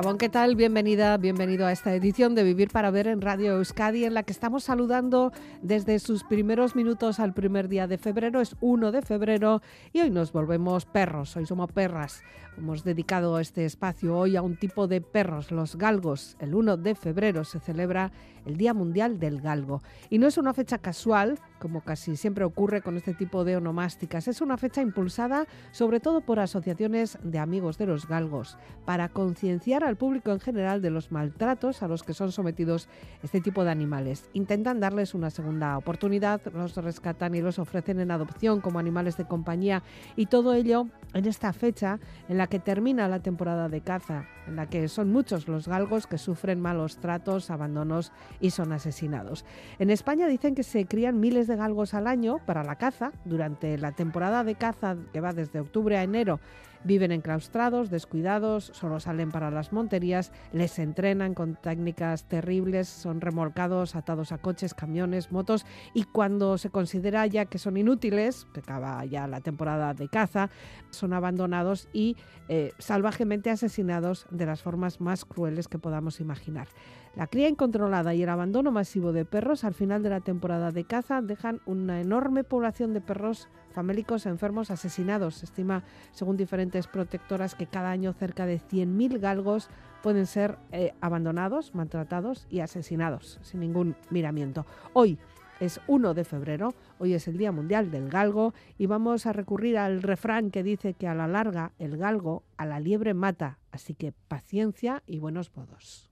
Gabón, ¿qué tal? Bienvenida, bienvenido a esta edición de Vivir para Ver en Radio Euskadi, en la que estamos saludando desde sus primeros minutos al primer día de febrero. Es 1 de febrero y hoy nos volvemos perros, hoy somos perras. Hemos dedicado este espacio hoy a un tipo de perros, los galgos. El 1 de febrero se celebra el Día Mundial del Galgo. Y no es una fecha casual, como casi siempre ocurre con este tipo de onomásticas. Es una fecha impulsada sobre todo por asociaciones de amigos de los galgos, para concienciar al público en general de los maltratos a los que son sometidos este tipo de animales. Intentan darles una segunda oportunidad, los rescatan y los ofrecen en adopción como animales de compañía y todo ello en esta fecha en la que termina la temporada de caza, en la que son muchos los galgos que sufren malos tratos, abandonos y son asesinados. En España dicen que se crían miles de galgos al año para la caza durante la temporada de caza que va desde octubre a enero Viven enclaustrados, descuidados, solo salen para las monterías, les entrenan con técnicas terribles, son remolcados, atados a coches, camiones, motos y cuando se considera ya que son inútiles, que acaba ya la temporada de caza, son abandonados y eh, salvajemente asesinados de las formas más crueles que podamos imaginar. La cría incontrolada y el abandono masivo de perros al final de la temporada de caza dejan una enorme población de perros famélicos enfermos asesinados. Se estima, según diferentes protectoras, que cada año cerca de 100.000 galgos pueden ser eh, abandonados, maltratados y asesinados sin ningún miramiento. Hoy es 1 de febrero, hoy es el Día Mundial del Galgo y vamos a recurrir al refrán que dice que a la larga el galgo a la liebre mata, así que paciencia y buenos modos.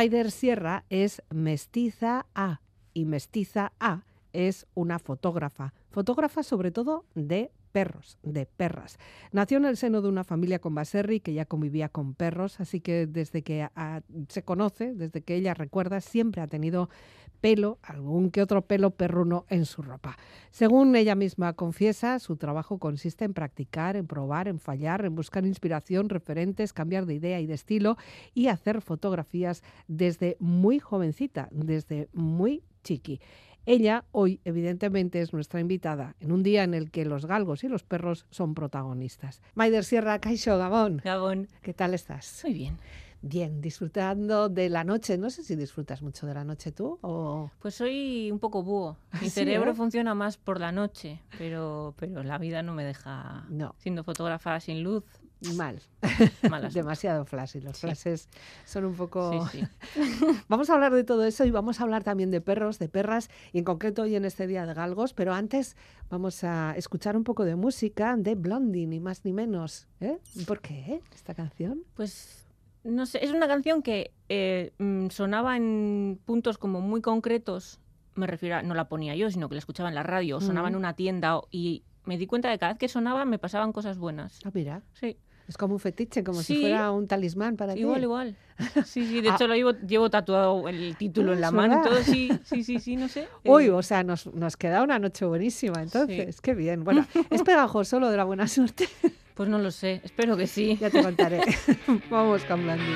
Maider Sierra es mestiza A y mestiza A es una fotógrafa, fotógrafa sobre todo de perros, de perras. Nació en el seno de una familia con Baserri que ya convivía con perros, así que desde que se conoce, desde que ella recuerda, siempre ha tenido pelo, algún que otro pelo perruno en su ropa. Según ella misma confiesa, su trabajo consiste en practicar, en probar, en fallar, en buscar inspiración, referentes, cambiar de idea y de estilo y hacer fotografías desde muy jovencita, desde muy chiqui. Ella hoy, evidentemente, es nuestra invitada en un día en el que los galgos y los perros son protagonistas. Maider Sierra, Caixo, Gabón. Gabón. ¿Qué tal estás? Muy bien. Bien, disfrutando de la noche. No sé si disfrutas mucho de la noche tú o... Pues soy un poco búho. Mi cerebro eh? funciona más por la noche, pero, pero la vida no me deja... No. Siendo fotógrafa sin luz, Mal. Demasiado flash. Y los flashes son un poco. vamos a hablar de todo eso y vamos a hablar también de perros, de perras, y en concreto hoy en este día de galgos. Pero antes vamos a escuchar un poco de música de Blondie, ni más ni menos. ¿eh? ¿Por qué esta canción? Pues no sé, es una canción que eh, mm, sonaba en puntos como muy concretos. Me refiero a, no la ponía yo, sino que la escuchaba en la radio, sonaba en una tienda y me di cuenta de que cada vez que sonaba me pasaban cosas buenas. Ah, mira. Sí. Es como un fetiche, como si fuera un talismán para ti. Igual, igual. Sí, sí, de ah. hecho lo llevo, llevo, tatuado el título en la mano y todo, sí, sí, sí, sí, no sé. Uy, o sea, nos, nos queda una noche buenísima, entonces, qué bien. Bueno, ¿es pegajoso lo de la buena suerte? Pues no lo sé, espero que sí. Ya te contaré. Vamos con Blandi.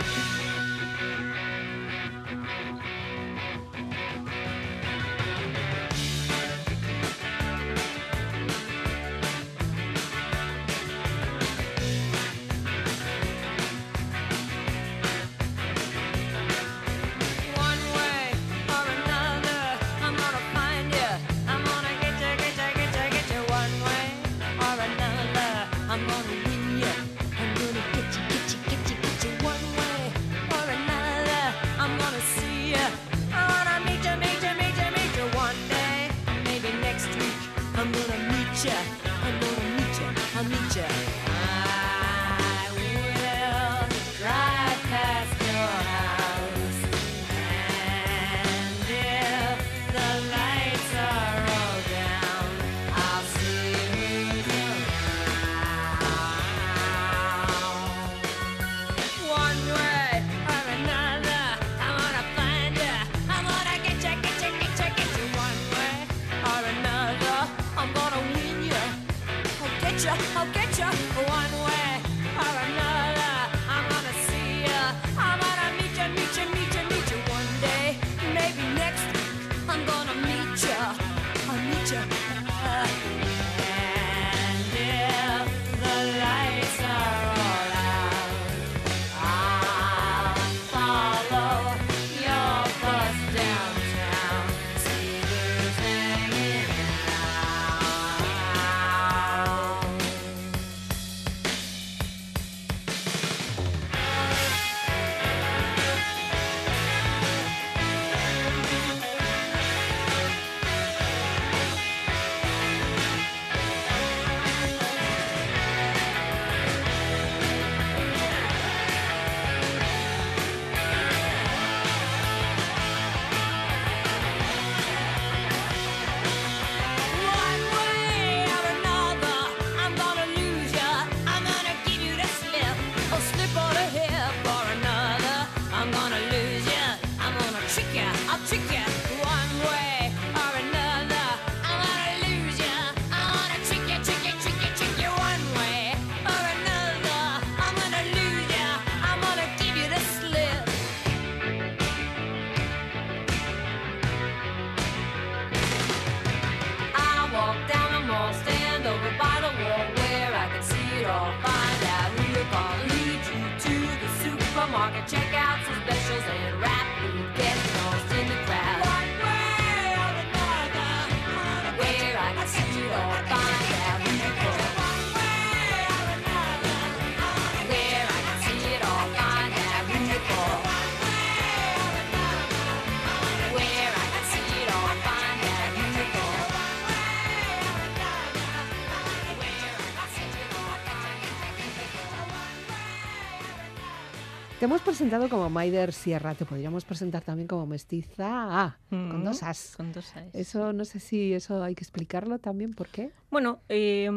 Presentado como Maider Sierra, te podríamos presentar también como mestiza ah, con Mm, dos as. Con dos as. Eso no sé si eso hay que explicarlo también, ¿por qué? Bueno, eh,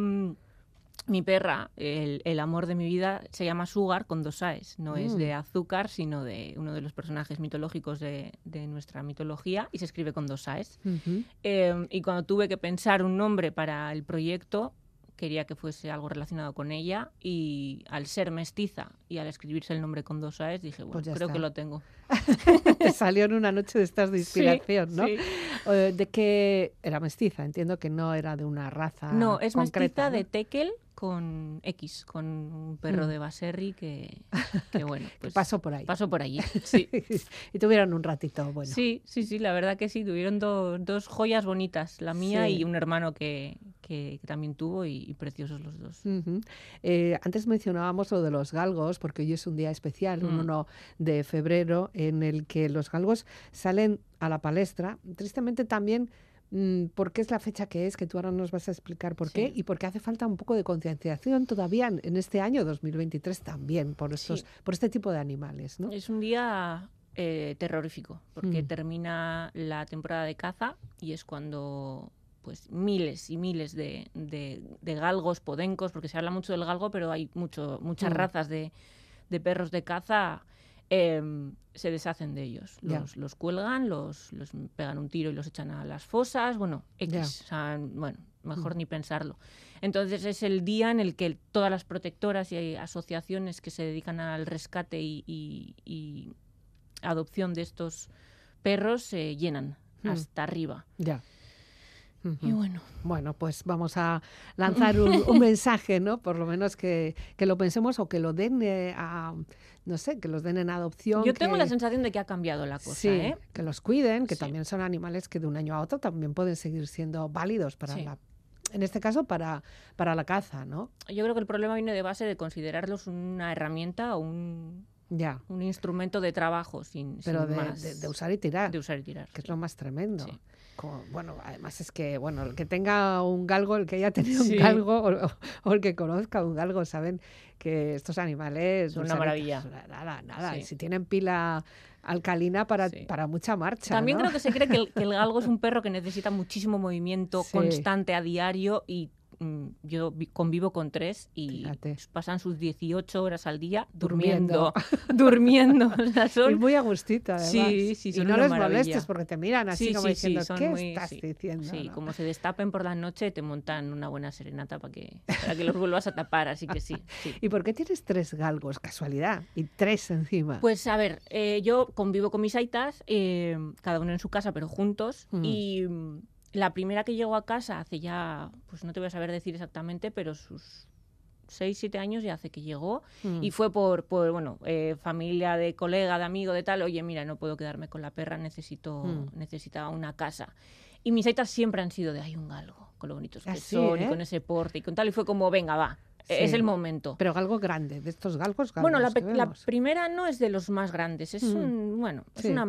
mi perra, el, el amor de mi vida, se llama Sugar con dos A's. No es Mm. de azúcar, sino de uno de los personajes mitológicos de, de nuestra mitología y se escribe con dos A's. Ujú. Eh, y cuando tuve que pensar un nombre para el proyecto, quería que fuese algo relacionado con ella y al ser mestiza y al escribirse el nombre con dos A's, dije, bueno, Pues creo está. que lo tengo. Te salió en una noche de estas de Sí, inspiración, ¿no? sí. Eh, De que era mestiza, entiendo que no era de una raza No, es concreta, mestiza ¿no? de Tekel con X, con un perro Mm. de Baserri que, que bueno, pues Pasó por ahí. pasó por allí. Sí. y tuvieron un ratito, bueno. Sí, sí, sí, la verdad que sí, tuvieron do- dos joyas bonitas, la mía Sí. y un hermano que, que- que también tuvo y, y preciosos los dos. Eh, antes mencionábamos lo de los galgos, porque hoy es un día especial, un Mm. 1 de febrero, en el que los galgos salen a la palestra. Tristemente también, mm, porque es la fecha que es, que tú ahora nos vas a explicar por qué, y porque hace falta un poco de concienciación todavía en, en este año 2023 también por, estos, Sí. por este tipo de animales, ¿no? Es un día eh, terrorífico porque Mm. termina la temporada de caza y es cuando pues miles y miles de, de- de galgos, podencos, porque se habla mucho del galgo, pero hay mucho, muchas Mm. razas de, de perros de caza, em, se deshacen de ellos. Los, los cuelgan, los, los pegan un tiro y los echan a las fosas, bueno, X, Ya. o sea, bueno, mejor Mm. ni pensarlo. Entonces es el día en el que todas las protectoras y asociaciones que se dedican al rescate y, y- y adopción de estos perros se llenan Mm. hasta arriba. Ya. Y bueno, Bueno, pues vamos a lanzar un, un mensaje, ¿no? Por lo menos que, que lo pensemos o que lo den eh, a, no sé, que los den en adopción. yo tengo que- la sensación de que ha cambiado la cosa, Sí, ¿eh? que los cuiden, que Sí. también son animales que de un año a otro también pueden seguir siendo válidos para Sí. la, en este caso para, para la caza, ¿no? Yo creo que el problema viene de base de considerarlos una herramienta o un, Ya, un instrumento de trabajo sin, pero sin de, más de- de usar y tirar, de usar y tirar. que es lo más tremendo. Sí. Bueno, además es que, bueno, el que tenga un galgo, el que haya tenido Sí. un galgo o, o- el que conozca un galgo, saben que estos animales... Son una maravilla. Nada, nada. Sí. Y si tienen pila alcalina para, Sí. para mucha marcha, También ¿no? creo que se cree que el, que el galgo es un perro que necesita muchísimo movimiento constante a diario y yo vi- convivo con tres y Fíjate. pasan sus 18 horas al día Durmiendo. durmiendo. durmiendo. O sea, Y son- muy a gustito, además. Sí, sí, y no les maravilla. molestes porque te miran así Sí, como sí, diciendo, sí, ¿qué muy- estás diciendo? Sí, no? como se destapen por la noche te montan una buena serenata para que, para que los vuelvas a tapar, así que sí. ¿Y por qué tienes tres galgos? Casualidad. Y tres encima. Pues a ver, eh, yo convivo con mis aitas, eh, cada uno en su casa, pero juntos. Mm. Y mm, la primera que llegó a casa hace ya, pues no te voy a saber decir exactamente, pero sus 6, 7 años ya hace que llegó. Mm. Y fue por, por bueno, eh, familia de colega, de amigo, de tal. Oye, mira, no puedo quedarme con la perra, necesito, Mm. necesitaba una casa. Y mis aitas siempre han sido de, hay un galgo, con lo bonitos que son, ¿eh? y con ese porte y con tal. Y fue como, venga, va, es Sí. el momento. Pero galgo grande, de estos galgos Bueno, la, que primera no es de los más grandes, es Mm. un, bueno, es una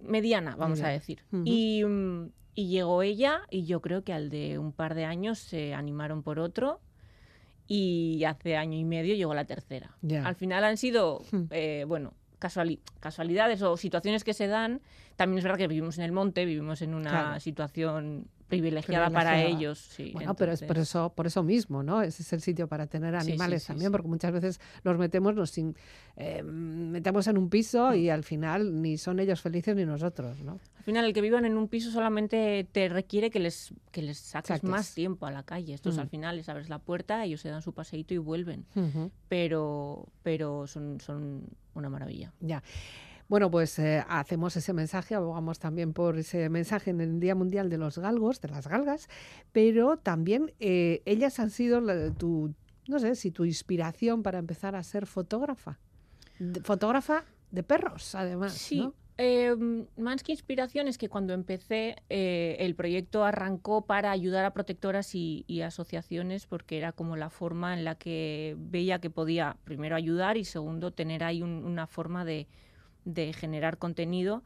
mediana, vamos a decir. Y, mm, y llegó ella y yo creo que al de un par de años se animaron por otro y hace año y medio llegó la tercera. Al final han sido, Hmm. eh, bueno, casuali- casualidades o situaciones que se dan. También es verdad que vivimos en el monte, vivimos en una Claro. situación privilegiada, para ellos. sí, Bueno, pero es por eso, por eso mismo, ¿no? Ese es el sitio para tener sí, animales sí, también, porque muchas veces los metemos, nos in- eh, metemos en un piso y al final ni son ellos felices ni nosotros, ¿no? Al final, el que vivan en un piso solamente te requiere que les, que les saques más tiempo a la calle. Estos Mm. al final les abres la puerta, ellos se dan su paseíto y vuelven. Pero, pero son, son una maravilla. Ya. Bueno, pues eh, hacemos ese mensaje, abogamos también por ese mensaje en el Día Mundial de los Galgos, de las galgas, pero también eh, ellas han sido la- tu, no sé, si tu inspiración para empezar a ser fotógrafa. De- fotógrafa de perros, además, Sí. ¿no? eh, más que inspiración es que cuando empecé eh, el proyecto arrancó para ayudar a protectoras y, y asociaciones porque era como la forma en la que veía que podía primero ayudar y segundo tener ahí un- una forma de, de generar contenido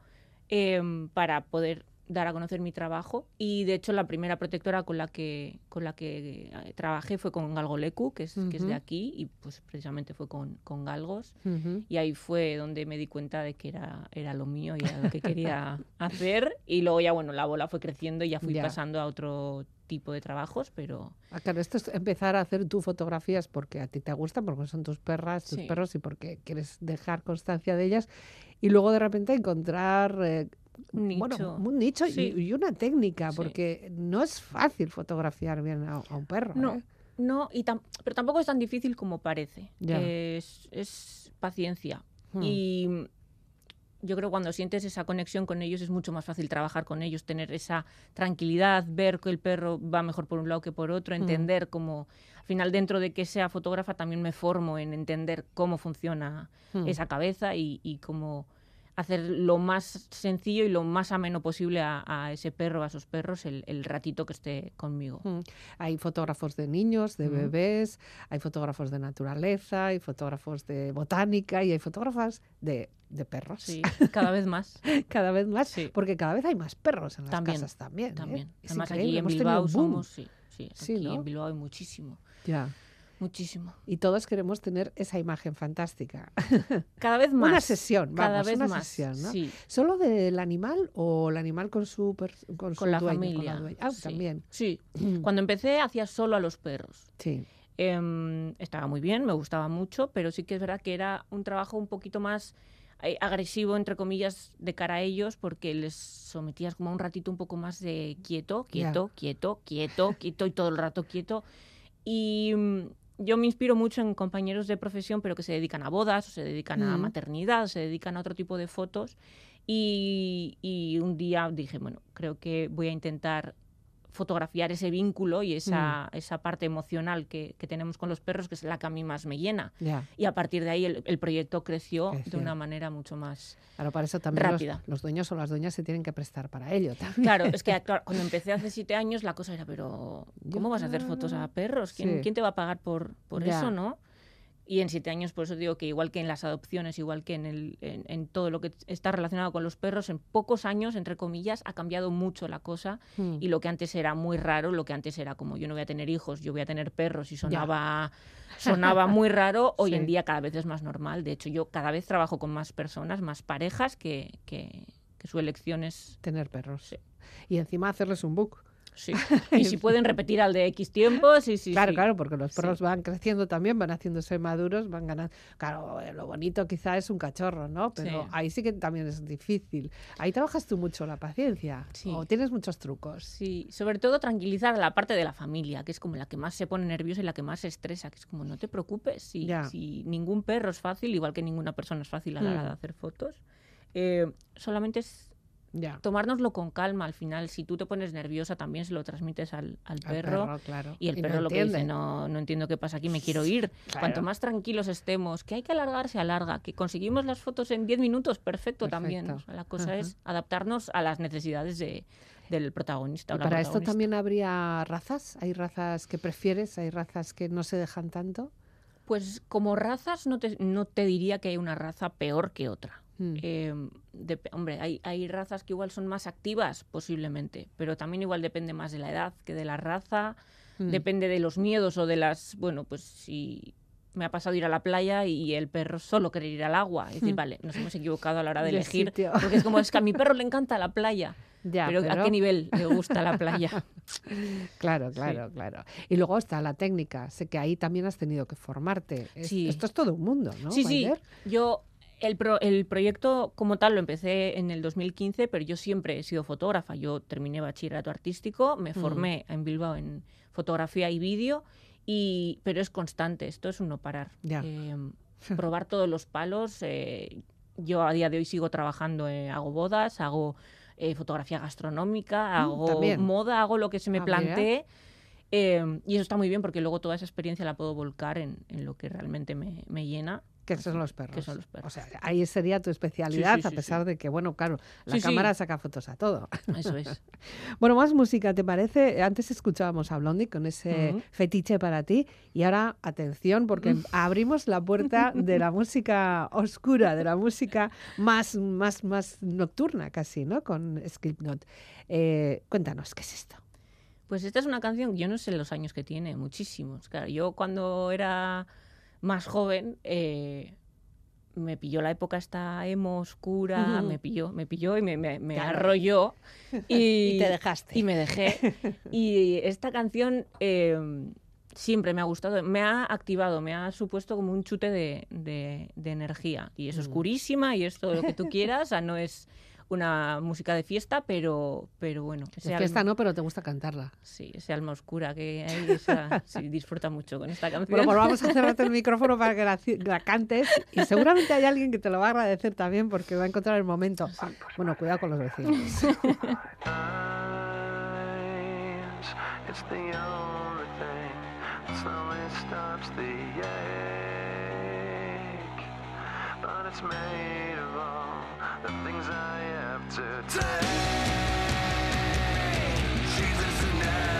em, para poder dar a conocer mi trabajo y de hecho la primera protectora con la que con la que eh, trabajé fue con Galgolecu que es, que es de aquí y pues precisamente fue con, con galgos Ujú. y ahí fue donde me di cuenta de que era, era lo mío y era lo que quería hacer y luego ya bueno la bola fue creciendo y ya fui Ya. pasando a otro tipo de trabajos pero Ah, claro, esto es empezar a hacer tú fotografías porque a ti te gustan, porque son tus perras, tus Sí. perros y porque quieres dejar constancia de ellas. Y luego de repente encontrar eh, Un bueno, nicho. un nicho y- Sí. y, una técnica, Sí. porque no es fácil fotografiar bien a, a un perro. No, ¿eh? no y tam- pero tampoco es tan difícil como parece es, es paciencia Hmm. Y yo creo que cuando sientes esa conexión con ellos es mucho más fácil trabajar con ellos, tener esa tranquilidad, ver que el perro va mejor por un lado que por otro, Mm. entender cómo, al final dentro de que sea fotógrafa también me formo en entender cómo funciona Hmm. esa cabeza y, y cómo hacer lo más sencillo y lo más ameno posible a, a ese perro, a esos perros, el, el ratito que esté conmigo. Mm. Hay fotógrafos de niños, de bebés, hay fotógrafos de naturaleza, hay fotógrafos de botánica y hay fotógrafas de, de perros. Sí, cada vez más. Cada vez más, Sí. porque cada vez hay más perros en las También, casas también. ¿eh? También. Además increíble, aquí en hemos Bilbao somos, sí, sí, Sí, ¿no? en Bilbao hay muchísimo, Ya. Muchísimo. Y todos queremos tener esa imagen fantástica. Cada vez más. Una sesión, cada vez una más. sesión, ¿no? Sí, ¿Solo del animal o el animal con su, per- con su con la dueño, familia. Con la? Ah, sí. también. Sí. Cuando empecé hacía solo a los perros. Sí. Em, estaba muy bien, me gustaba mucho, pero sí que es verdad que era un trabajo un poquito más eh, agresivo, entre comillas, de cara a ellos, porque les sometías como a un ratito un poco más de quieto, quieto, quieto, quieto, quieto y todo el rato quieto. Y mm, yo me inspiro mucho en compañeros de profesión, pero que se dedican a bodas, o se dedican a Mm. maternidad, o se dedican a otro tipo de fotos. Y, y un día dije, bueno, creo que voy a intentar fotografiar ese vínculo y esa, esa parte emocional que, que tenemos con los perros, que es la que a mí más me llena. Ya. Y a partir de ahí el, el proyecto creció, de una manera mucho más... Claro, para eso también Rápida. los dueños o las dueñas se tienen que prestar para ello también. Claro, es que claro, cuando empecé hace siete años la cosa era, pero ¿cómo Yo- vas a hacer fotos a perros? ¿Quién, Sí. quién te va a pagar por, por eso, no? Y en siete años, por eso digo que igual que en las adopciones, igual que en, el, en, en todo lo que está relacionado con los perros, en pocos años, entre comillas, ha cambiado mucho la cosa. Mm. Y lo que antes era muy raro, lo que antes era como yo no voy a tener hijos, yo voy a tener perros y sonaba, sonaba muy raro, hoy en día cada vez es más normal. De hecho, yo cada vez trabajo con más personas, más parejas, que, que, que su elección es... Tener perros. Sí. Y encima hacerles un book. Sí. Y si pueden repetir al de X tiempo, sí, sí. claro, sí. claro, porque los Sí. perros van creciendo también, van haciéndose maduros, van ganando. Claro, eh, lo bonito quizá es un cachorro, ¿no? Pero Sí. ahí sí que también es difícil. Ahí trabajas tú mucho la paciencia. Sí. O tienes muchos trucos. Sí, sobre todo tranquilizar a la parte de la familia, que es como la que más se pone nerviosa y la que más se estresa, que es como no te preocupes, si, si ningún perro es fácil, igual que ninguna persona es fácil a la hora de Mm. hacer fotos, eh, solamente es Ya. tomárnoslo con calma al final. Si tú te pones nerviosa, también se lo transmites al, al Al perro. claro. Y el perro lo que dice, entiende. no, no entiendo qué pasa aquí, me quiero ir. Claro. Cuanto más tranquilos estemos, que hay que alargar, se alarga. Que conseguimos las fotos en 10 minutos, perfecto, también. Perfecto. O sea, la cosa Ajá. es adaptarnos a las necesidades de, del protagonista. Y para esto protagonista. también habría razas. ¿Hay razas que prefieres? ¿Hay razas que no se dejan tanto? Pues como razas no te, no te diría que hay una raza peor que otra. Mm. Eh, dep- hombre, hay, hay razas que igual son más activas, posiblemente, pero también igual depende más de la edad que de la raza, Mm. depende de los miedos o de las... Bueno, pues si me ha pasado ir a la playa y el perro solo querer ir al agua. Es decir, Mm. vale, nos hemos equivocado a la hora de De elegir, porque es como, es que a mi perro le encanta la playa, Ya, pero, ¿a qué nivel le gusta la playa? Claro, claro, claro. Y luego está la técnica. Sé que ahí también has tenido que formarte. Es- Sí. Esto es todo un mundo, ¿no? Sí, sí. Yo, el, pro- el proyecto como tal lo empecé en el 2015, pero yo siempre he sido fotógrafa. Yo terminé bachillerato artístico, me Mm. formé en Bilbao en fotografía y vídeo, y, pero es constante, esto es un no parar. Eh, probar todos los palos. eh, yo a día de hoy sigo trabajando, eh, hago bodas, hago eh, fotografía gastronómica, hago también. moda, hago lo que se me Ah, plantee. eh, y eso está muy bien porque luego toda esa experiencia la puedo volcar en, en lo que realmente me, me llena. Que son los perros. Que son los perros. O sea, ahí sería tu especialidad, Sí, sí, a pesar de que, bueno, claro, la cámara saca fotos a todo. Eso es. Bueno, más música, ¿te parece? Antes escuchábamos a Blondie con ese fetiche para ti y ahora, atención, porque abrimos la puerta de la música oscura, de la música más, más, más nocturna casi, ¿no? Con Slipknot. Eh, cuéntanos, ¿qué es esto? Pues esta es una canción, yo no sé los años que tiene, muchísimos. Claro, yo cuando era más joven eh, me pilló la época esta emo oscura, me pilló, me pilló y me, me- me Claro. arrolló. Y, Y te dejaste. Y me dejé. Y esta canción eh, siempre me ha gustado, me ha activado, me ha supuesto como un chute de, de- de energía. Y es Mm. oscurísima y es todo lo que tú quieras, o sea, no es una música de fiesta, pero, pero bueno. ese De fiesta alma- no, pero te gusta cantarla. Sí, ese alma oscura que hay, esa, sí, disfruta mucho con esta canción. Bueno, pues vamos a cerrarte el micrófono para que la, cantes y seguramente hay alguien que te lo va a agradecer también porque va a encontrar el momento. Bueno, cuidado con los vecinos. times. It's the only thing that slowly stops the ache. But it's made of all the things I have to take. Jesus never ends.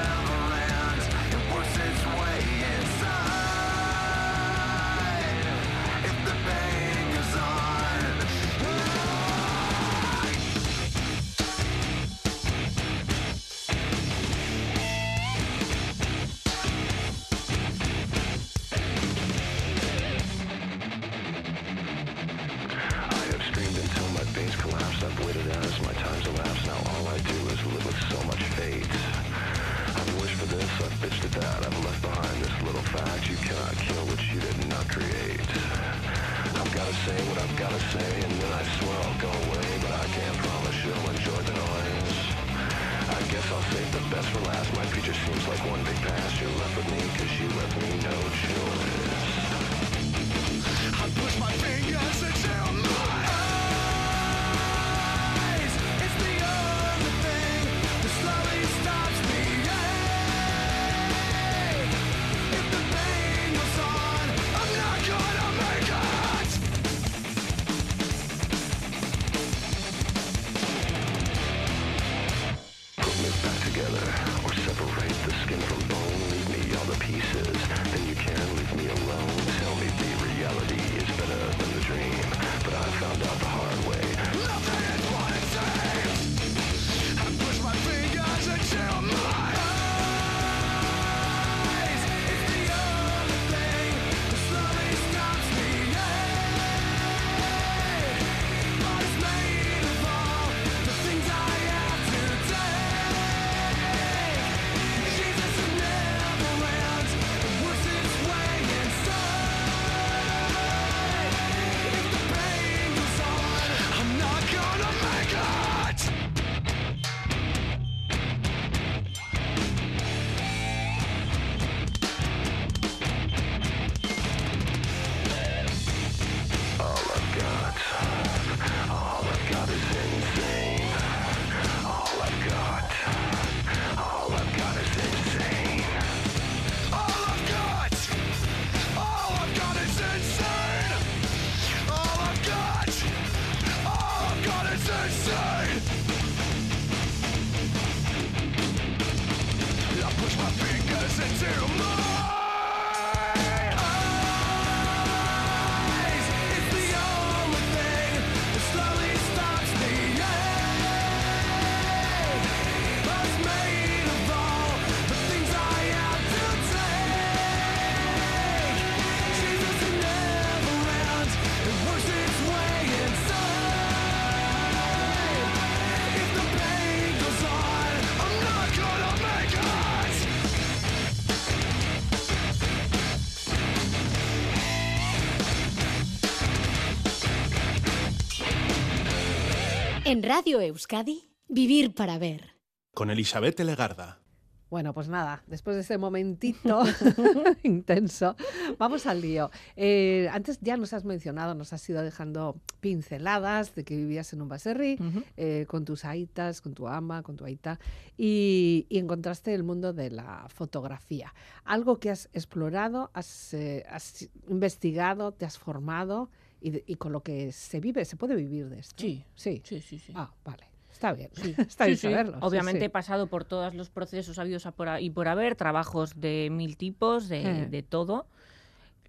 En Radio Euskadi, Vivir para Ver. Con Elizabeth Legarda. Bueno, pues nada, después de ese momentito intenso, vamos al lío. Eh, antes ya nos has mencionado, nos has ido dejando pinceladas de que vivías en un baserri eh, con tus aitas, con tu ama, con tu aita, y, y encontraste el mundo de la fotografía. Algo que has explorado, has, eh, has investigado, te has formado y, de- y con lo que se vive, se puede vivir de esto. Sí. Sí. Sí, sí, sí. Ah, vale. Está bien. Sí, Está bien sí. saberlo. sí, Obviamente sí. he pasado por todos los procesos habidos a por a- y por haber, trabajos de mil tipos, de, Eh. de todo.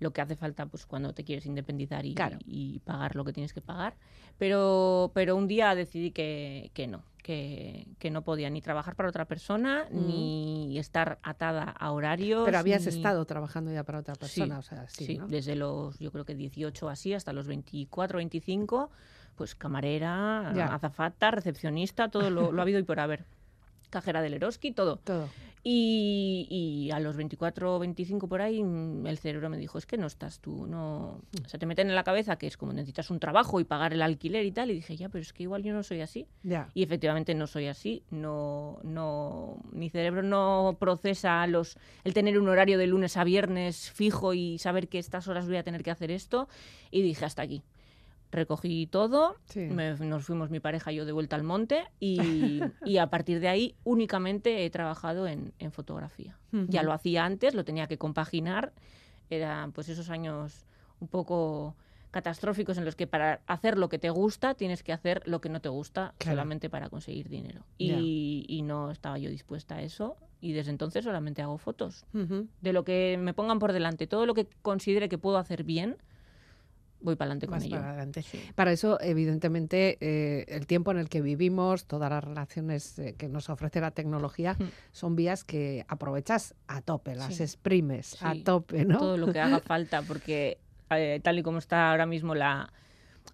Lo que hace falta pues cuando te quieres independizar y, Claro. y pagar lo que tienes que pagar. Pero, pero un día decidí que, que no, que, que no podía ni trabajar para otra persona, Mm. ni estar atada a horarios. Pero habías ni- estado trabajando ya para otra Sí, persona, o sea, sí, Sí, ¿no? desde los, yo creo que 18 así, hasta los 24, 25, pues camarera, Ya. azafata, recepcionista, todo lo, lo ha habido y por haber. Cajera del Eroski, todo. Todo. Y, y a los 24, 25 por ahí, mm, el cerebro me dijo, es que no estás tú, no... Mm. O sea, te meten en la cabeza que es como necesitas un trabajo y pagar el alquiler y tal, y dije, ya, pero es que igual yo no soy así. Ya. Y efectivamente no soy así, no, no, mi cerebro no procesa los, el tener un horario de lunes a viernes fijo y saber que estas horas voy a tener que hacer esto. Y dije, hasta aquí. Recogí todo, Sí. me- nos fuimos mi pareja y yo de vuelta al monte y, y a partir de ahí únicamente he trabajado en, en fotografía. Ya lo hacía antes, lo tenía que compaginar. Eran pues esos años un poco catastróficos en los que para hacer lo que te gusta tienes que hacer lo que no te gusta Claro. solamente para conseguir dinero. Y, y no estaba yo dispuesta a eso y desde entonces solamente hago fotos. De lo que me pongan por delante, todo lo que considere que puedo hacer bien, voy para adelante con ello. para adelante. Sí. Para eso, evidentemente, eh, el tiempo en el que vivimos, todas las relaciones eh, que nos ofrece la tecnología, Mm. son vías que aprovechas a tope, las Sí. exprimes a tope, ¿no? todo lo que haga falta, porque eh, tal y como está ahora mismo la...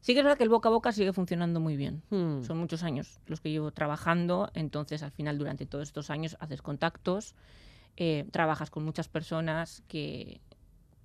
Sí que es verdad que el boca a boca sigue funcionando muy bien. Mm. Son muchos años los que llevo trabajando, entonces al final durante todos estos años haces contactos, trabajas con muchas personas que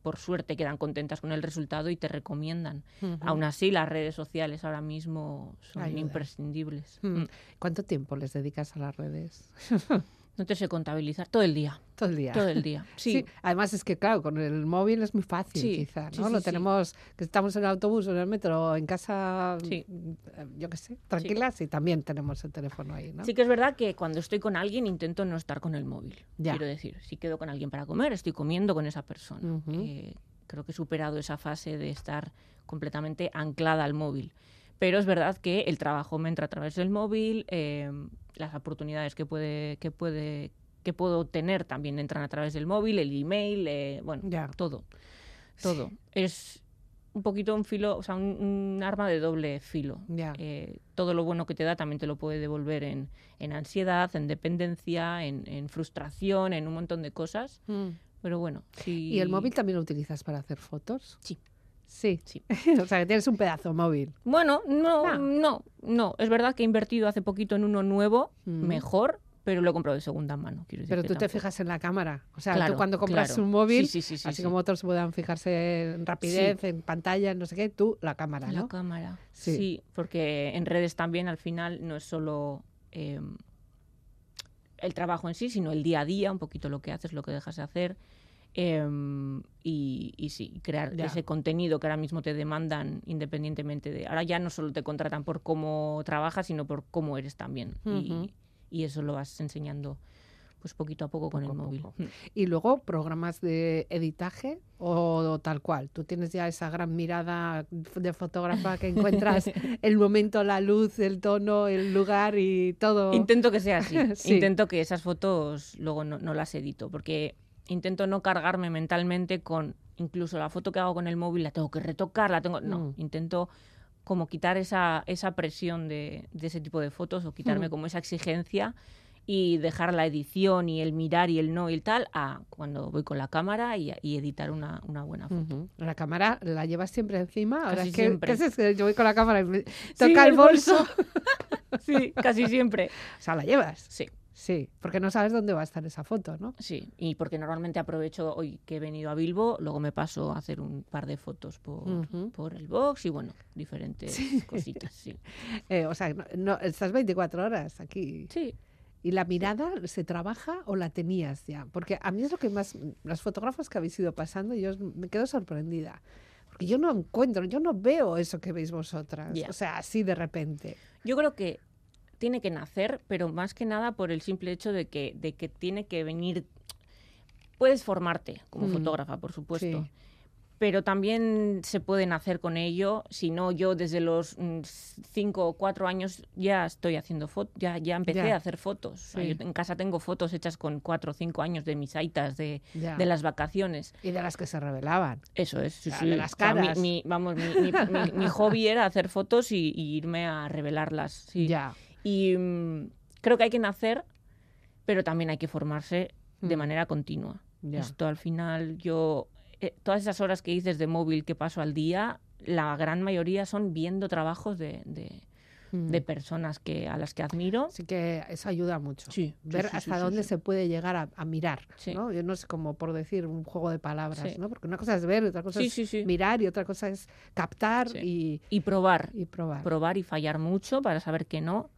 por suerte quedan contentas con el resultado y te recomiendan. Ujú. Aún así, las redes sociales ahora mismo son imprescindibles. Mm. Mm. ¿Cuánto tiempo les dedicas a las redes? No te sé contabilizar todo el día, Todo el día. todo el día. Sí. Sí, además es que claro, con el móvil es muy fácil, Sí, quizá, ¿no? sí, Lo tenemos, que estamos en el autobús o en el metro, o en casa, Sí. eh, yo qué sé, tranquilas y también tenemos el teléfono ahí, ¿no? Sí que es verdad que cuando estoy con alguien intento no estar con el móvil. Ya. Quiero decir, si quedo con alguien para comer, estoy comiendo con esa persona. Eh, creo que he superado esa fase de estar completamente anclada al móvil. Pero es verdad que el trabajo me entra a través del móvil, eh, las oportunidades que puede, que puede, que puedo tener también entran a través del móvil, el email, eh, bueno, Ya. todo, todo. Es un poquito un filo, o sea, un, un arma de doble filo. Ya. Eh, todo lo bueno que te da también te lo puede devolver en, en ansiedad, en dependencia, en, en frustración, en un montón de cosas. Mm. Pero bueno, sí. ¿Y el móvil también lo utilizas para hacer fotos? Sí. Sí. Sí. o sea, que tienes un pedazo móvil. Bueno, no, Ah. no, no. Es verdad que he invertido hace poquito en uno nuevo, Mm. mejor, pero lo he comprado de segunda mano. Quiero decir Pero tú te tampoco- fijas en la cámara. O sea, Claro, tú cuando compras claro. un móvil, Sí, sí, sí, sí, así sí. como otros puedan fijarse en rapidez, en pantalla, en no sé qué, tú la cámara, La ¿no? cámara. Sí. Sí. porque en redes también al final no es solo eh, el trabajo en sí, sino el día a día, un poquito lo que haces, lo que dejas de hacer. Eh, y, y sí, crear Ya. ese contenido que ahora mismo te demandan independientemente de... Ahora ya no solo te contratan por cómo trabajas, sino por cómo eres también. Ujú. y, y eso lo vas enseñando pues poquito a poco con Poco el a móvil. poco. Mm. Y luego programas de editaje o tal cual. Tú tienes ya esa gran mirada de fotógrafa que encuentras el momento, la luz, el tono, el lugar y todo. Intento que sea así. Sí. Intento que esas fotos luego no, no las edito, porque intento no cargarme mentalmente con incluso la foto que hago con el móvil, la tengo que retocar, la tengo. No, Mm. intento como quitar esa, esa presión de, de ese tipo de fotos o quitarme Mm. como esa exigencia y dejar la edición y el mirar y el no y el tal a cuando voy con la cámara y, y editar una, una buena foto. Ujú. La cámara la llevas siempre encima. Ahora Casi es que siempre. ¿qué es eso? yo voy con la cámara y me Sí, toca el el bolso. bolso. sí, casi siempre. O sea, la llevas. Sí. Sí, porque no sabes dónde va a estar esa foto, ¿no? Sí, y porque normalmente aprovecho hoy que he venido a Bilbo, luego me paso a hacer un par de fotos por, el box y bueno, diferentes cositas, sí. Eh, o sea, no, no- estás 24 horas aquí. Sí, ¿Y la mirada se trabaja o la tenías ya? Porque a mí es lo que más, las fotógrafas que habéis ido pasando, yo me quedo sorprendida. Porque yo no encuentro, yo no veo eso que veis vosotras. O sea, así de repente. Yo creo que tiene que nacer, pero más que nada por el simple hecho de que, de que tiene que venir. Puedes formarte como Mm. fotógrafa, por supuesto. Sí. Pero también se puede nacer con ello. Si no, yo desde los mm, cinco o cuatro años ya estoy haciendo fotos, ya, ya empecé Ya. a hacer fotos. O sea, Sí. yo en casa tengo fotos hechas con cuatro o cinco años de mis aitas, de, de las vacaciones. Y de las que se revelaban. Eso es, sí, sea, sí. de las O sea, mi- caras. mi, vamos, mi, mi- mi- mi hobby era hacer fotos y, y irme a revelarlas. Sí. Ya. Y mm, creo que hay que nacer, pero también hay que formarse de Mm. manera continua. Esto al final, yo, eh, todas esas horas que dices de móvil que paso al día, la gran mayoría son viendo trabajos de, de- Mm. de personas que, a las que admiro. Así que eso ayuda mucho. Sí, Ver sí, sí, hasta dónde se puede llegar a, a mirar. ¿no? Yo no sé cómo por decir un juego de palabras. ¿no? Porque una cosa es ver, otra cosa es mirar y otra cosa es captar y, Y probar, y probar. probar y fallar mucho para saber que no,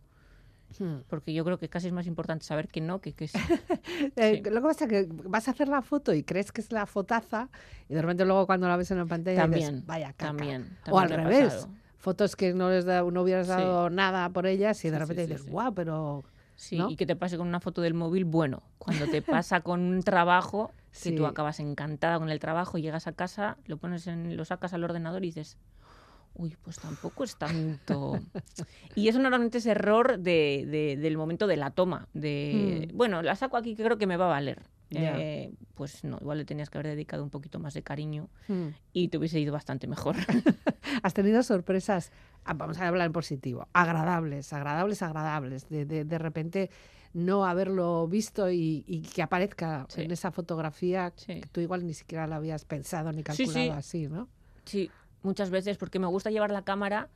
Hmm. porque yo creo que casi es más importante saber que no que que sí. Eh, Sí. Lo que pasa es que vas a hacer la foto y crees que es la fotaza y de repente luego cuando la ves en la pantalla dices, También, vaya caca. también, o al también me ha revés, pasado. fotos que no les da, no hubieras Sí. dado nada por ellas y de Sí, sí, repente sí, dices, sí. guau, pero... Sí, ¿no? y que te pase con una foto del móvil, bueno, cuando te pasa con un trabajo que Sí. tú acabas encantada con el trabajo, llegas a casa, lo pones en, lo sacas al ordenador y dices, uy, pues tampoco es tanto. y eso normalmente es error de, de- del momento de la toma, de, Mm. bueno, la saco aquí que creo que me va a valer. Eh, pues no, igual le tenías que haber dedicado un poquito más de cariño hmm. y te hubiese ido bastante mejor. Has tenido sorpresas, ah, vamos a hablar en positivo, agradables, agradables, agradables, de, de, de repente no haberlo visto y, y que aparezca Sí. en esa fotografía Sí. que tú igual ni siquiera la habías pensado ni calculado sí. así, ¿no? Sí, muchas veces porque me gusta llevar la cámara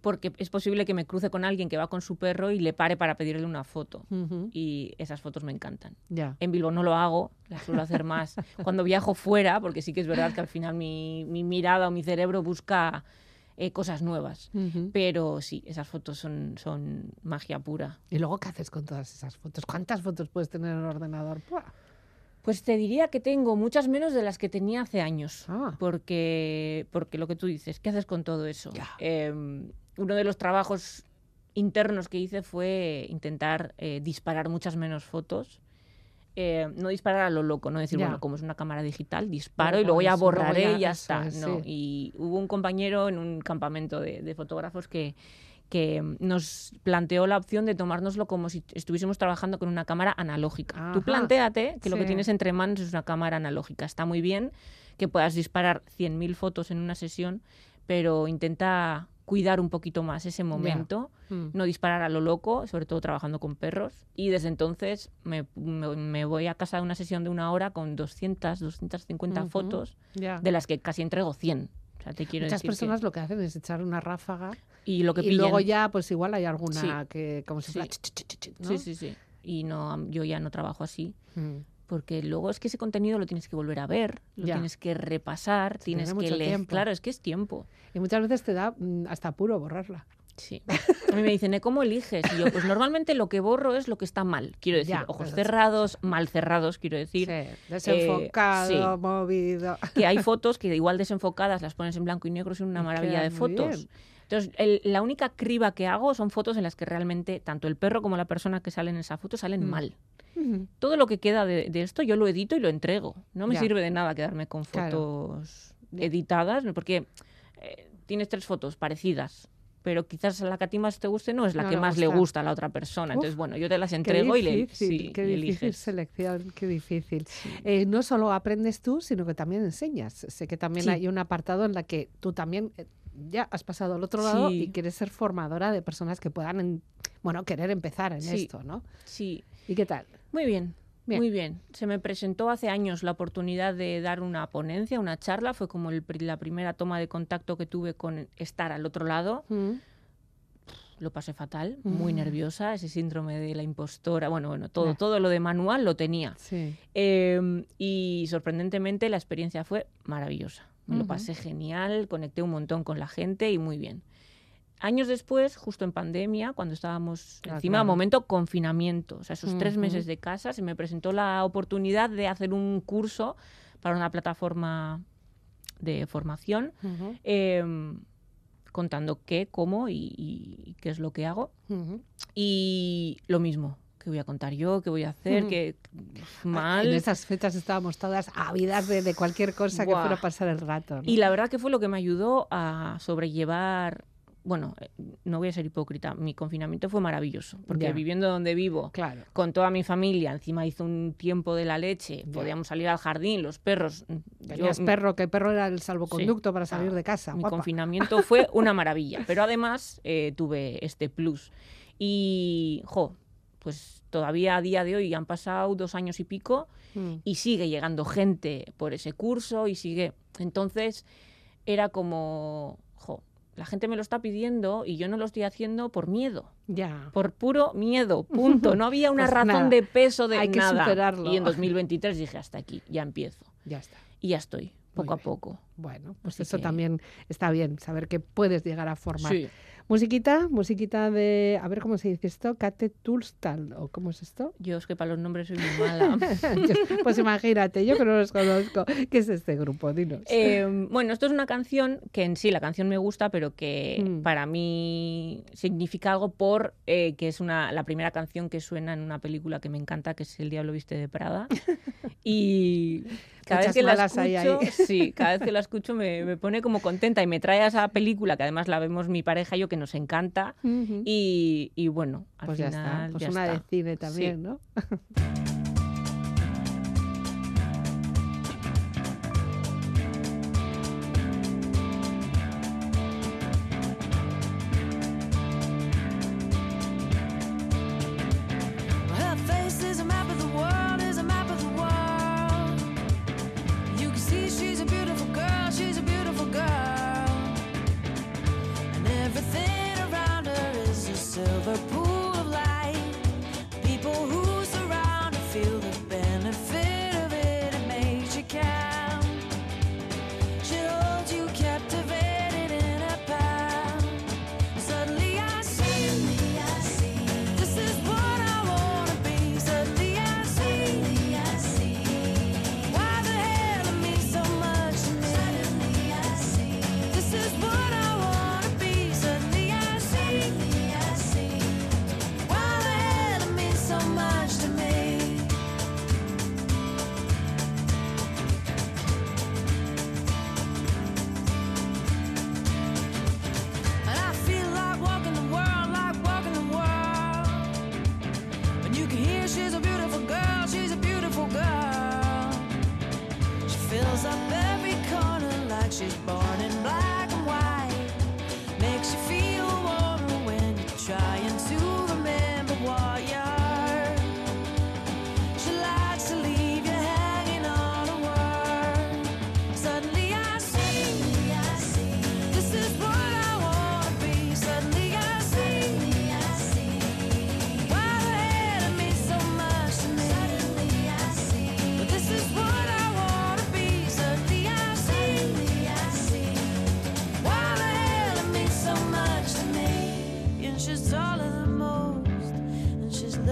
porque es posible que me cruce con alguien que va con su perro y le pare para pedirle una foto. Ujú, Y esas fotos me encantan. En Bilbao no lo hago, las suelo hacer más cuando viajo fuera, porque sí que es verdad que al final mi, mi mirada o mi cerebro busca eh, cosas nuevas. Ujú. Pero sí, esas fotos son, son magia pura. ¿Y luego qué haces con todas esas fotos? ¿Cuántas fotos puedes tener en el ordenador? ¡Buah! Pues te diría que tengo muchas menos de las que tenía hace años. Ah. Porque, porque lo que tú dices, ¿qué haces con todo eso? Eh, uno de los trabajos internos que hice fue intentar eh, disparar muchas menos fotos. Eh, no disparar a lo loco, no decir, bueno, como es una cámara digital, disparo Luego y luego ya borraré y ya está. es, No, sí. Y hubo un compañero en un campamento de, de fotógrafos que, que nos planteó la opción de tomárnoslo como si estuviésemos trabajando con una cámara analógica. Tú Ajá. plantéate que lo que tienes entre manos es una cámara analógica. Está muy bien que puedas disparar 100.000 fotos en una sesión, pero intenta cuidar un poquito más ese momento, Mm. no disparar a lo loco, sobre todo trabajando con perros. Y desde entonces me, me- me voy a casa de una sesión de una hora con 200, 250 Ujú. fotos, de las que casi entrego 100. O sea, te quiero Muchas decir que- personas lo que hacen es echar una ráfaga y lo que y pillen. luego ya, pues igual hay alguna Sí. que como si Sí. fuera ¿no? Sí, sí, sí. Y no, yo ya no trabajo así. Mm. Porque luego es que ese contenido lo tienes que volver a ver, lo Ya. tienes que repasar, tienes que leer. tiempo. Claro, es que es tiempo. Y muchas veces te da mm, hasta apuro borrarla. Sí. A mí me dicen, "¿Eh, ¿cómo eliges? Y yo, pues normalmente lo que borro es lo que está mal. Quiero decir, Ya, ojos cerrados, mal cerrados, quiero decir. Sí, desenfocado, sí. movido. Que hay fotos que igual desenfocadas las pones en blanco y negro, son una maravilla de fotos. bien. Entonces, el- la única criba que hago son fotos en las que realmente tanto el perro como la persona que sale en esa foto salen Mm. mal. Todo lo que queda de, de esto yo lo edito y lo entrego. No me Ya. sirve de nada quedarme con fotos editadas, porque eh, tienes tres fotos parecidas, pero quizás la que a ti más te guste no es la No que más le gusta. a la otra persona. Uf, Entonces, bueno, yo te las Qué entrego y le sí, qué y difícil eliges. selección, qué difícil. Eh, no solo aprendes tú, sino que también enseñas. Sé que también Sí. hay un apartado en la que tú también eh, ya has pasado al otro lado y quieres ser formadora de personas que puedan, en- bueno, querer empezar en esto, ¿no? Sí, ¿Y qué tal? muy bien. Bien. Muy bien. Se me presentó hace años la oportunidad de dar una ponencia, una charla. Fue como el la primera toma de contacto que tuve con estar al otro lado. Mm, lo pasé fatal, muy Mm. nerviosa, ese síndrome de la impostora, bueno, bueno, todo, todo lo de manual lo tenía. Sí. Eh, y sorprendentemente la experiencia fue maravillosa. Me lo pasé genial, conecté un montón con la gente y muy bien. Años después, justo en pandemia, cuando estábamos Ah, encima, claro. momento confinamiento, o sea, esos tres Ujú. meses de casa, se me presentó la oportunidad de hacer un curso para una plataforma de formación, Ujú, em, contando qué, cómo y, y- qué es lo que hago. ujú. Y lo mismo, qué voy a contar yo, qué voy a hacer, qué En mal. esas fechas estábamos todas ávidas de, de cualquier cosa que Buah. fuera a pasar el rato. ¿no? Y la verdad que fue lo que me ayudó a sobrellevar, bueno, no voy a ser hipócrita, mi confinamiento fue maravilloso, porque viviendo donde vivo, Claro. con toda mi familia, encima hizo un tiempo de la leche, podíamos salir al jardín, los perros. mm, yo- Tenías perro, que el perro era el salvoconducto para salir Ah, de casa. Mi guapa. confinamiento fue una maravilla, pero además eh, tuve este plus. Y, jo, pues todavía a día de hoy han pasado dos años y pico Mm. y sigue llegando gente por ese curso y sigue. Entonces era como, jo, la gente me lo está pidiendo y yo no lo estoy haciendo por miedo, Ya. por puro miedo, punto. No había una Pues razón nada, de peso de hay que nada. superarlo. Y en 2023 dije, hasta aquí, ya empiezo. Ya está. Y ya estoy, poco a poco. Bueno, pues Así eso que- también está bien, saber que puedes llegar a formar. Sí. Musiquita, musiquita de, a ver cómo se dice esto, Kate Tulstal, o cómo es esto. Yo es que para los nombres soy muy mala. Pues imagínate, yo que no los conozco. ¿Qué es este grupo? Dinos. Eh, bueno, esto es una canción que en sí la canción me gusta, pero que Mm. para mí significa algo por eh, que es una, la primera canción que suena en una película que me encanta, que es El Diablo Viste de Prada. y cada vez que la escucho, sí, cada vez que la escucho me, me pone como contenta y me trae a esa película que además la vemos mi pareja y yo que nos encanta. Y, y bueno, al pues ya está, pues ya una de está. cine también, ¿no?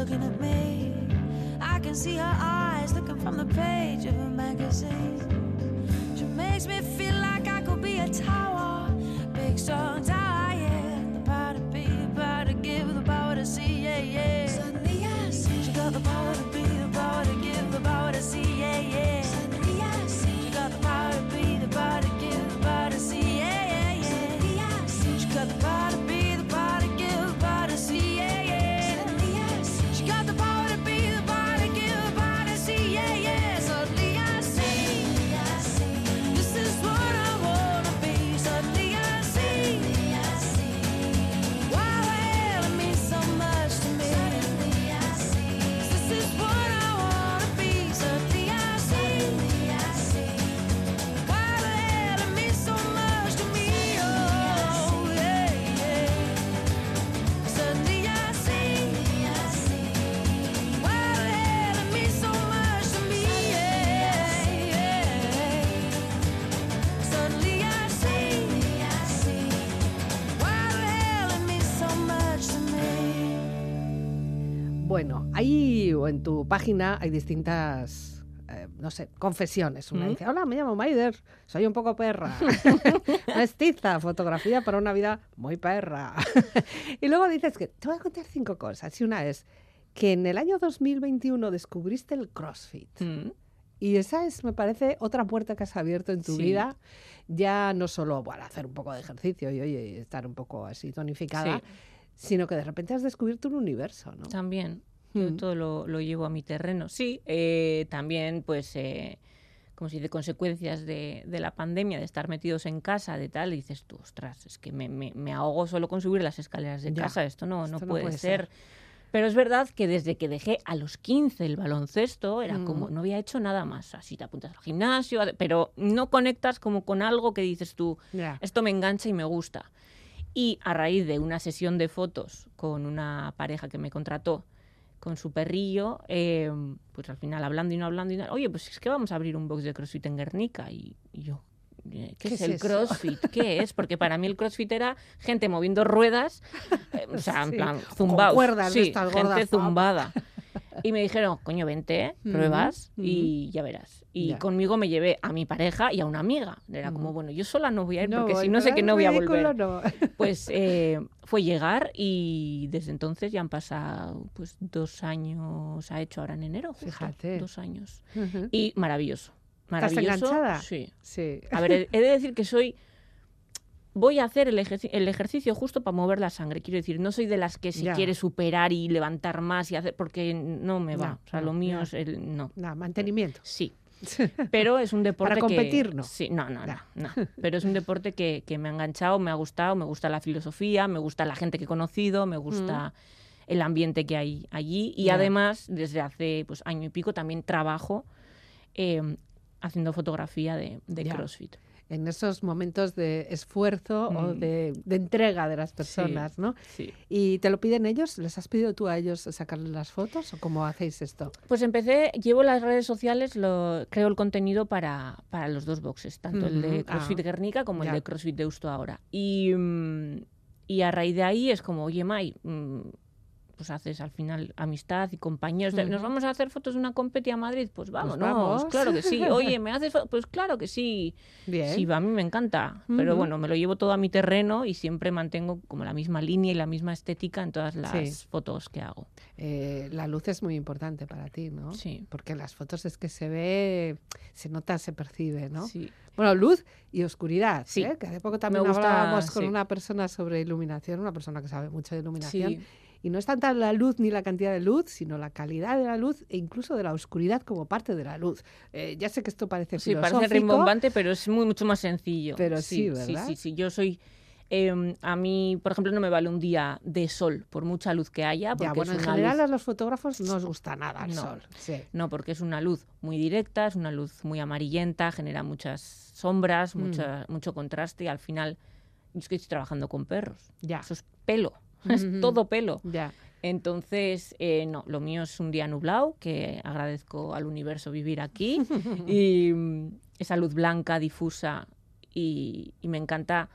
looking at me. I can see her eyes looking from the page of a magazine. She makes me feel like En tu página hay distintas, eh, no sé, confesiones. Una Mm. dice, hola, me llamo Maider, soy un poco perra. Mestiza, fotografía para una vida muy perra. y luego dices que te voy a contar cinco cosas. Y una es que en el año 2021 descubriste el CrossFit. Mm. Y esa es, me parece, otra puerta que has abierto en tu Sí. vida. Ya no solo bueno, hacer un poco de ejercicio y oye, estar un poco así tonificada, Sí. sino que de repente has descubierto un universo, ¿no? También. Yo Mm. todo lo, lo llevo a mi terreno. Sí, eh, también, pues, eh, como si de consecuencias de, de la pandemia, de estar metidos en casa, de tal, y dices tú, ostras, es que me, me- me ahogo solo con subir las escaleras de Ya, casa. Esto no, no esto no puede, puede ser. ser. Pero es verdad que desde que dejé a los 15 el baloncesto, era Mm. como, no había hecho nada más. Así te apuntas al gimnasio, a- pero no conectas como con algo que dices tú, esto me engancha y me gusta. Y a raíz de una sesión de fotos con una pareja que me contrató con su perrillo, eh, pues al final hablando y no hablando, y no- oye, pues es que vamos a abrir un box de CrossFit en Guernica. Y, y yo, ¿qué, ¿Qué es es el eso? CrossFit? ¿Qué es? Porque para mí el CrossFit era gente moviendo ruedas, eh, o sea, en plan, zumbados. sí, gente gordas, zumbada. Y me dijeron, coño, vente, pruebas y ya verás. Y Ya. conmigo me llevé a mi pareja y a una amiga. Era como, bueno, yo sola no voy a ir porque si no sé que no voy a volver. no. Pues eh, fue llegar y desde entonces ya han pasado pues dos años, ha hecho ahora en enero, justo, Fíjate. dos años. Y maravilloso, ¿Estás maravilloso. enganchada? Sí. Sí. A ver, he de decir que soy voy a hacer el, ejerci- el ejercicio justo para mover la sangre. Quiero decir, no soy de las que se Ya. quiere superar y levantar más y hacer, porque no me va. No, o sea, no, lo mío es el no. Nada, mantenimiento. Sí, pero es un deporte competir, que... no. Sí, no, no, no. Pero es un deporte que, que me ha enganchado, me ha gustado, me gusta la filosofía, me gusta la gente que he conocido, me gusta el ambiente que hay allí y además desde hace pues año y pico también trabajo eh, haciendo fotografía de. CrossFit. En esos momentos de esfuerzo o Mm. de, de entrega de las personas, ¿no? Sí. ¿Y te lo piden ellos? ¿Les has pedido tú a ellos sacarles las fotos o cómo hacéis esto? Pues empecé, llevo las redes sociales, lo, creo el contenido para, para los dos boxes, tanto el de CrossFit ah, Guernica como ya. el de CrossFit Deusto ahora. Y, mm, y a raíz de ahí es como, oye, Mai, mm, pues haces al final amistad y compañeros. ¿Nos vamos a hacer fotos de una competi a Madrid? Pues vamos, vamos. claro que sí. Oye, ¿me haces fotos? Pues claro que sí. Bien. Sí, a mí me encanta. Pero bueno, me lo llevo todo a mi terreno y siempre mantengo como la misma línea y la misma estética en todas las Sí. fotos que hago. Eh, la luz es muy importante para ti, ¿no? Sí. Porque en las fotos es que se ve, se nota, se percibe, ¿no? Sí. Bueno, luz y oscuridad, Sí. ¿eh? que hace poco también gusta, hablábamos con sí. una persona sobre iluminación, una persona que sabe mucho de iluminación, Sí. Y no es tanta la luz ni la cantidad de luz, sino la calidad de la luz e incluso de la oscuridad como parte de la luz. Eh, ya sé que esto parece Sí, filosófico, parece rimbombante, pero es muy, mucho más sencillo. Pero sí, ¿verdad? Sí, sí, sí. Yo soy... eh, a mí, por ejemplo, no me vale un día de sol, por mucha luz que haya. Porque Ya, bueno, es en general luz- a los fotógrafos no os gusta nada el No. sol. Sí. No, porque es una luz muy directa, es una luz muy amarillenta, genera muchas sombras, Mm. mucha- mucho contraste y al final yo es que estoy trabajando con perros. Ya. Eso es pelo, es todo pelo. Ya. Entonces, eh, no, lo mío es un día nublado, que agradezco al universo vivir aquí, y mm, esa luz blanca, difusa, y, y me encanta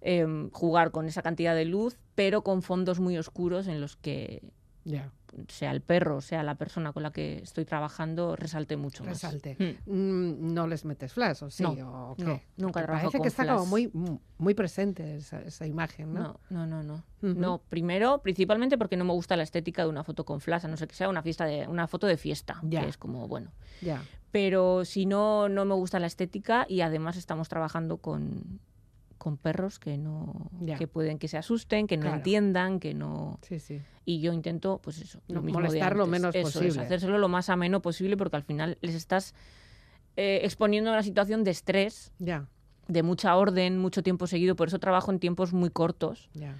em, jugar con esa cantidad de luz, pero con fondos muy oscuros en los que Ya. Sea el perro, sea la persona con la que estoy trabajando, resalte mucho más. Resalte. Mm. Mm, no les metes flash, ¿o sí? No, ¿O qué? no, nunca trabajo Parece con que está como muy, mm, muy presente esa, esa imagen, ¿no? No, no, no, no. No, primero, principalmente porque no me gusta la estética de una foto con flash, a no ser que sea una fiesta de, una foto de fiesta, Ya. que es como, bueno. Ya. Pero si no, no me gusta la estética y además estamos trabajando con, con perros que no, Ya. que pueden que se asusten, que no Claro. entiendan, que no. Sí, sí. Y yo intento, pues eso, No, lo mismo molestar lo menos Eso es, posible. hacérselo lo más ameno posible porque al final les estás eh, exponiendo a una situación de estrés, Ya, de mucha orden, mucho tiempo seguido. Por eso trabajo en tiempos muy cortos. ya.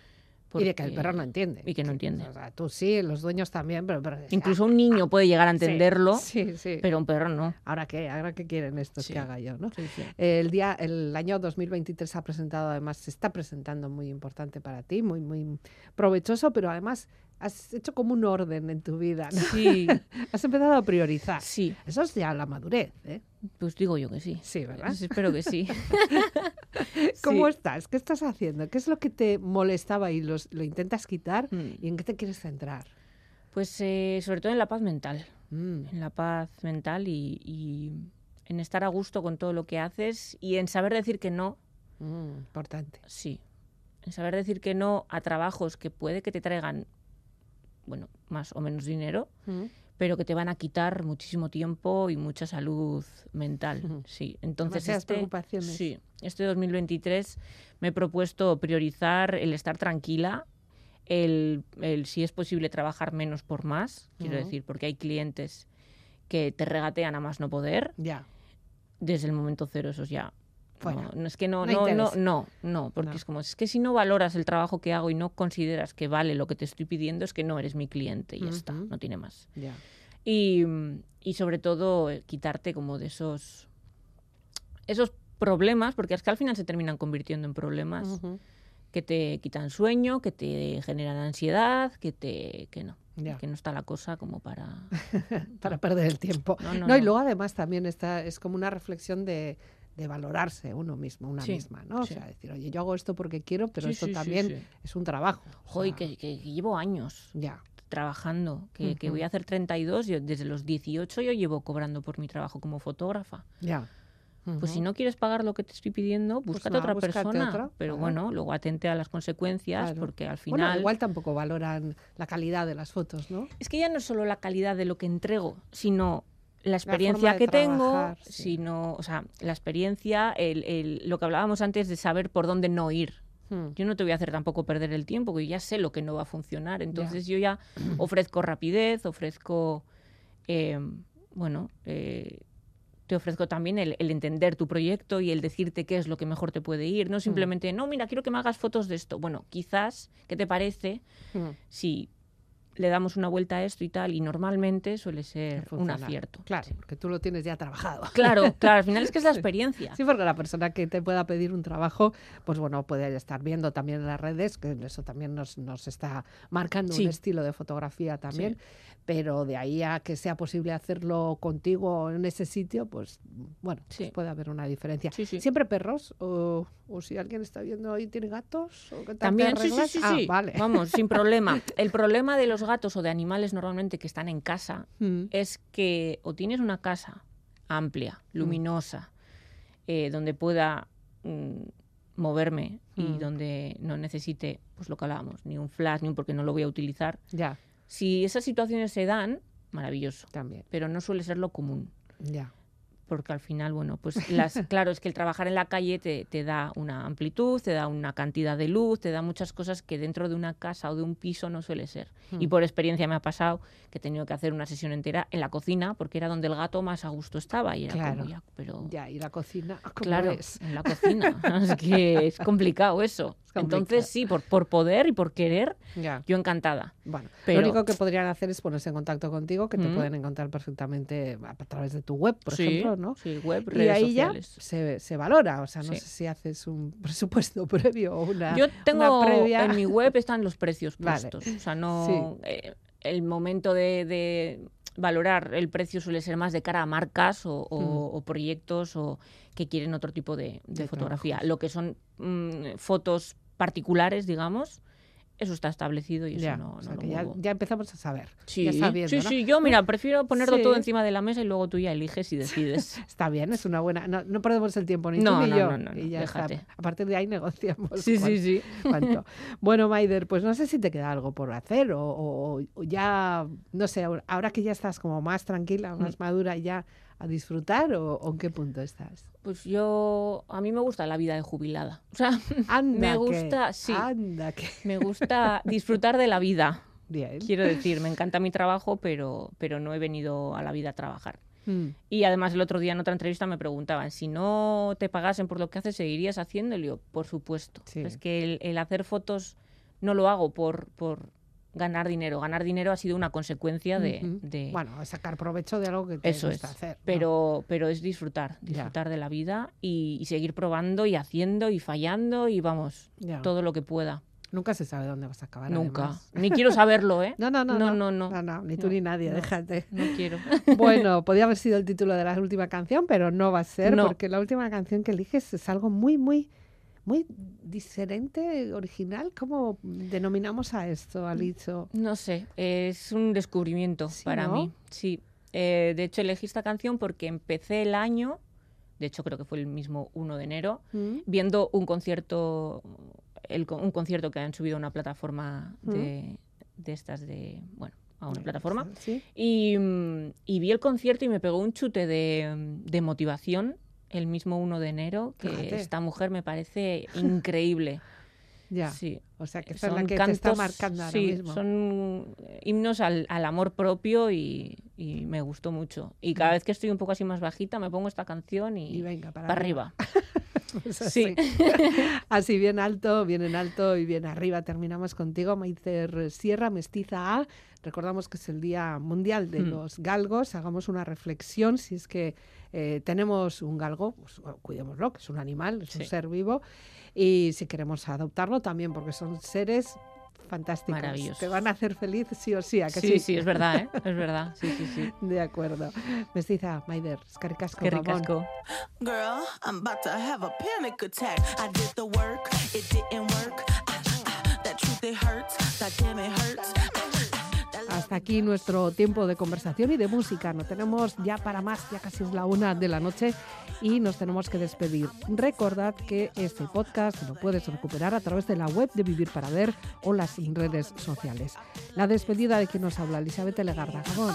Y de que el porque- perro no entiende. y que no entiende. O sea, tú sí, los dueños también, pero... pero Incluso un niño puede llegar a entenderlo, Sí, sí. pero un perro no. ¿Ahora qué? ¿Ahora qué quieren estos que haga yo, no? El día, el año 2023 ha presentado, además, se está presentando muy importante para ti, muy, muy provechoso, pero además has hecho como un orden en tu vida, ¿no? Sí, Has empezado a priorizar. sí, Eso es ya la madurez, ¿eh? Pues digo yo que sí. Sí, ¿verdad? Pues espero que sí. ¿Cómo Sí. estás? ¿Qué estás haciendo? ¿Qué es lo que te molestaba y los- lo intentas quitar? Mm. ¿Y en qué te quieres centrar? Pues eh, sobre todo en la paz mental. Mm, En la paz mental y, y en estar a gusto con todo lo que haces y en saber decir que no, mm, importante. sí. En saber decir que no a trabajos que puede que te traigan, bueno, más o menos dinero, pero que te van a quitar muchísimo tiempo y mucha salud mental. Sí, entonces Demasiadas este, preocupaciones. sí, este 2023 me he propuesto priorizar el estar tranquila, el, el si es posible trabajar menos por más, quiero decir, porque hay clientes que te regatean a más no poder. Ya. Desde el momento cero, eso es ya. No, no, es que no, No no, no, no, porque No. es como, es que si no valoras el trabajo que hago y no consideras que vale lo que te estoy pidiendo, es que no eres mi cliente y ya está, no tiene más. Y, y sobre todo eh, quitarte como de esos esos problemas, porque es que al final se terminan convirtiendo en problemas que te quitan sueño, que te generan ansiedad, que te que no, Ya. que no está la cosa como para Para perder el tiempo. No, no, No, y luego además también está, es como una reflexión de, de valorarse uno mismo, una Sí, misma, ¿no? sí. O sea, decir, oye, yo hago esto porque quiero, pero Sí, esto también sí. es un trabajo. O Joder, sea, que, que llevo años Ya. trabajando, que, que Ujú. voy a hacer 32, yo, desde los 18 yo llevo cobrando por mi trabajo como fotógrafa. Ya. Pues si no quieres pagar lo que te estoy pidiendo, búscate nada, otra búscate persona. otra, Pero claro. bueno, luego atente a las consecuencias, Claro. porque al Bueno, final... igual tampoco valoran la calidad de las fotos, ¿no? Es que ya no es solo la calidad de lo que entrego, sino la experiencia que tengo, sí. sino, o sea, la experiencia, el, el- lo que hablábamos antes de saber por dónde no ir. Hmm. Yo no te voy a hacer tampoco perder el tiempo, porque yo ya sé lo que no va a funcionar. Entonces yo ya ofrezco rapidez, ofrezco, eh, bueno, eh, te ofrezco también el, el entender tu proyecto y el decirte qué es lo que mejor te puede ir. Mm. No simplemente, no, mira, quiero que me hagas fotos de esto. Bueno, quizás, ¿qué te parece Hmm. si le damos una vuelta a esto y tal? Y normalmente suele ser un acierto. Claro, porque tú lo tienes ya trabajado. Claro, claro, al final es que es la experiencia. Sí, porque la persona que te pueda pedir un trabajo, pues bueno, puede estar viendo también en las redes, que eso también nos, nos está marcando Sí. un estilo de fotografía también, pero de ahí a que sea posible hacerlo contigo en ese sitio, pues bueno, pues Sí. puede haber una diferencia. Sí, sí. ¿Siempre perros? O, o si alguien está viendo ahí tiene gatos? ¿O te También, sí, sí, sí, Ah, sí. vale. Vamos, sin problema. El problema de los gatos o de animales normalmente que están en casa Mm, es que o tienes una casa amplia, Mm. luminosa, eh, donde pueda mm, moverme y donde no necesite, pues lo que hablábamos, ni un flash, ni un porque no lo voy a utilizar. Ya, Si esas situaciones se dan, maravilloso, también. pero no suele ser lo común. Ya. Porque al final, bueno, pues las, claro, es que el trabajar en la calle te, te da una amplitud, te da una cantidad de luz, te da muchas cosas que dentro de una casa o de un piso no suele ser. Y Mm. por experiencia me ha pasado que he tenido que hacer una sesión entera en la cocina porque era donde el gato más a gusto estaba y era Claro. como ya, pero Ya, y la cocina, ¿cómo claro, es? en la cocina, es que es complicado eso. Es complicado. Entonces sí, por, por poder y por querer, Ya. yo encantada. Bueno, Pero- lo único que podrían hacer es ponerse en contacto contigo, que te Mm. pueden encontrar perfectamente a través de tu web, por sí, ejemplo, ¿no? Sí, web, Y redes ahí sociales. ya se, se valora, o sea, no Sí. sé si haces un presupuesto previo o una, Yo tengo una previa. en mi web están los precios Vale. puestos. O sea, no eh, el momento de, de valorar el precio suele ser más de cara a marcas o, o- o proyectos o que quieren otro tipo de, de De fotografía. trabajos. Lo que son mm, fotos particulares, digamos, eso está establecido y eso Ya, no, o no sea, lo que ya, ya empezamos a saber. Sí, ya sabiendo, sí, ¿no? yo mira, prefiero ponerlo todo encima de la mesa y luego tú ya eliges y decides. Está bien, es una buena. No, no perdemos el tiempo ni No, tú ni no, yo. no, no, no, y ya está. déjate. A partir de ahí negociamos. sí, sí, sí. cuánto. Bueno, Maider, pues no sé si te queda algo por hacer o, o- o ya, no sé, ahora- ahora que ya estás como más tranquila, Mm. más madura y ya a disfrutar o, o en qué punto estás. Pues yo, a mí me gusta la vida de jubilada. O sea, Anda me que- gusta, sí. Anda que Me gusta disfrutar de la vida. bien. Quiero decir, me encanta mi trabajo, pero, pero no he venido a la vida a trabajar. Mm, Y además el otro día en otra entrevista me preguntaban, si no te pagasen por lo que haces, ¿seguirías haciéndolo? Por supuesto. Sí. Es que el, el hacer fotos no lo hago por, por ganar dinero. Ganar dinero ha sido una consecuencia de... Bueno, sacar provecho de algo que te eso es. hacer. ¿no? Pero, pero es disfrutar, Ya. disfrutar de la vida y, y seguir probando y haciendo y fallando y vamos, Ya. todo lo que pueda. Nunca se sabe dónde vas a acabar. Nunca. además. Ni quiero saberlo, ¿eh? No, no, no, No, no, no, no. ni tú No, ni nadie, déjate. No quiero. Bueno, podía haber sido el título de la última canción, pero no va a ser porque la última canción que eliges es algo muy, muy, muy diferente, original. ¿Cómo denominamos a esto, Alizo? No sé, es un descubrimiento Sí, para ¿no? mí. Sí. Eh, de hecho, elegí esta canción porque empecé el año, de hecho creo que fue el mismo 1 de enero, ¿Mm? viendo un concierto, el un concierto que han subido a una plataforma de, de estas de, bueno, a una plataforma. Sí. Y, mm, y vi el concierto y me pegó un chute de, mm, de motivación el mismo 1 de enero, que Fíjate. esta mujer me parece increíble. Ya. Sí. O sea, que esta es la Son que te está cantos, marcando ahora sí, mismo. son himnos al, al amor propio y, y me gustó mucho. Y cada vez que estoy un poco así más bajita, me pongo esta canción y, Mm. Y venga, para, para arriba. Pues Sí. así. Así, bien alto, bien en alto y bien arriba. Terminamos contigo, Maizer Sierra, Mestiza A. Recordamos que es el Día Mundial de Mm. los Galgos. Hagamos una reflexión. Si es que eh, tenemos un galgo, pues bueno, cuidémoslo, que es un animal, es un ser vivo. Y si queremos adoptarlo también, porque son seres fantásticos. Maravillosos. Te van a hacer feliz sí o sí, ¿a que Sí, sí? sí, es verdad, ¿eh? Es verdad. Sí, sí, sí. De acuerdo. Mestiza, Maider, escaricasco, Qué Gabón. ricasco. Girl, I'm about to have a panic attack. I did the work, it didn't work. Ah, ah, that truth, it hurts. That damn, it hurts. Aquí nuestro tiempo de conversación y de música. No tenemos ya para más, ya casi es la una de la noche y nos tenemos que despedir. Recordad que este podcast lo puedes recuperar a través de la web de Vivir para Ver o las redes sociales. La despedida de quien nos habla, Elizabeth Legarda. Gabón.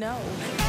know.